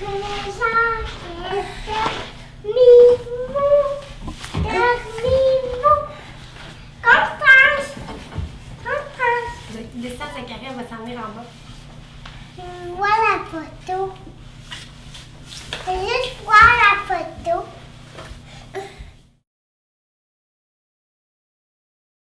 Come on. Descends, Zacharia, elle va s'en venir en bas. Voilà la photo.